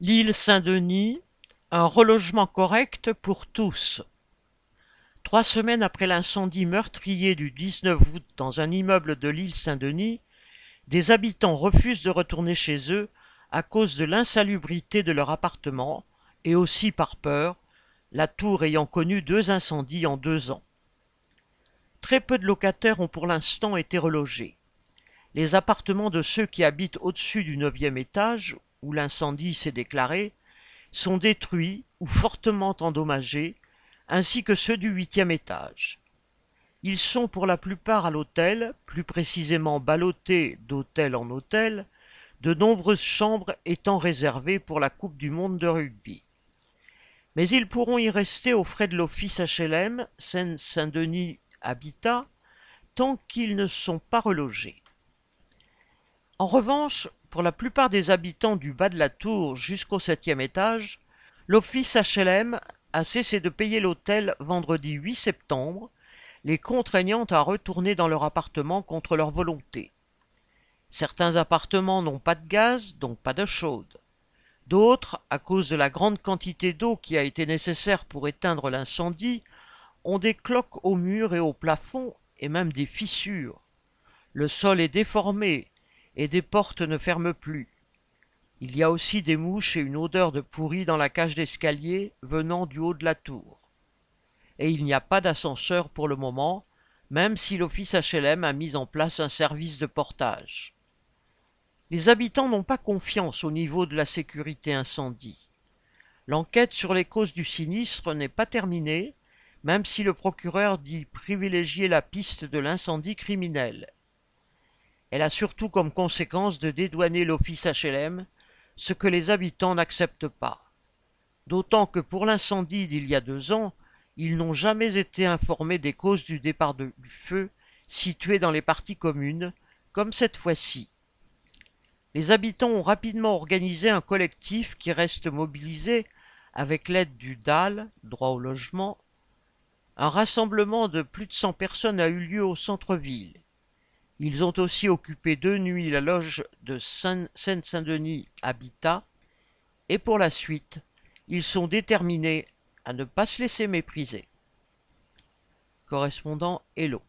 L'île Saint-Denis, un relogement correct pour tous. Trois semaines après l'incendie meurtrier du 19 août dans un immeuble de l'île Saint-Denis, des habitants refusent de retourner chez eux à cause de l'insalubrité de leur appartement et aussi par peur, la tour ayant connu deux incendies en deux ans. Très peu de locataires ont pour l'instant été relogés. Les appartements de ceux qui habitent au-dessus du neuvième étage où l'incendie s'est déclaré, sont détruits ou fortement endommagés, ainsi que ceux du huitième étage. Ils sont pour la plupart à l'hôtel, plus précisément ballottés d'hôtel en hôtel, de nombreuses chambres étant réservées pour la Coupe du monde de rugby. Mais ils pourront y rester aux frais de l'office HLM Seine-Saint-Denis Habitat tant qu'ils ne sont pas relogés. En revanche, pour la plupart des habitants du bas de la tour jusqu'au septième étage, l'office HLM a cessé de payer l'hôtel vendredi 8 septembre, les contraignant à retourner dans leur appartement contre leur volonté. Certains appartements n'ont pas de gaz, donc pas de chaude. D'autres, à cause de la grande quantité d'eau qui a été nécessaire pour éteindre l'incendie, ont des cloques au mur et au plafond et même des fissures. Le sol est déformé, et des portes ne ferment plus. Il y a aussi des mouches et une odeur de pourri dans la cage d'escalier venant du haut de la tour. Et il n'y a pas d'ascenseur pour le moment, même si l'office HLM a mis en place un service de portage. Les habitants n'ont pas confiance au niveau de la sécurité incendie. L'enquête sur les causes du sinistre n'est pas terminée, même si le procureur dit privilégier la piste de l'incendie criminel. Elle a surtout comme conséquence de dédouaner l'office HLM, ce que les habitants n'acceptent pas. D'autant que pour l'incendie d'il y a deux ans, ils n'ont jamais été informés des causes du départ du feu situé dans les parties communes, comme cette fois-ci. Les habitants ont rapidement organisé un collectif qui reste mobilisé avec l'aide du DAL, droit au logement. Un rassemblement de plus de 100 personnes a eu lieu au centre-ville. Ils ont aussi occupé deux nuits la loge de Seine-Saint-Denis Habitat, et pour la suite, ils sont déterminés à ne pas se laisser mépriser. Correspondant Hello.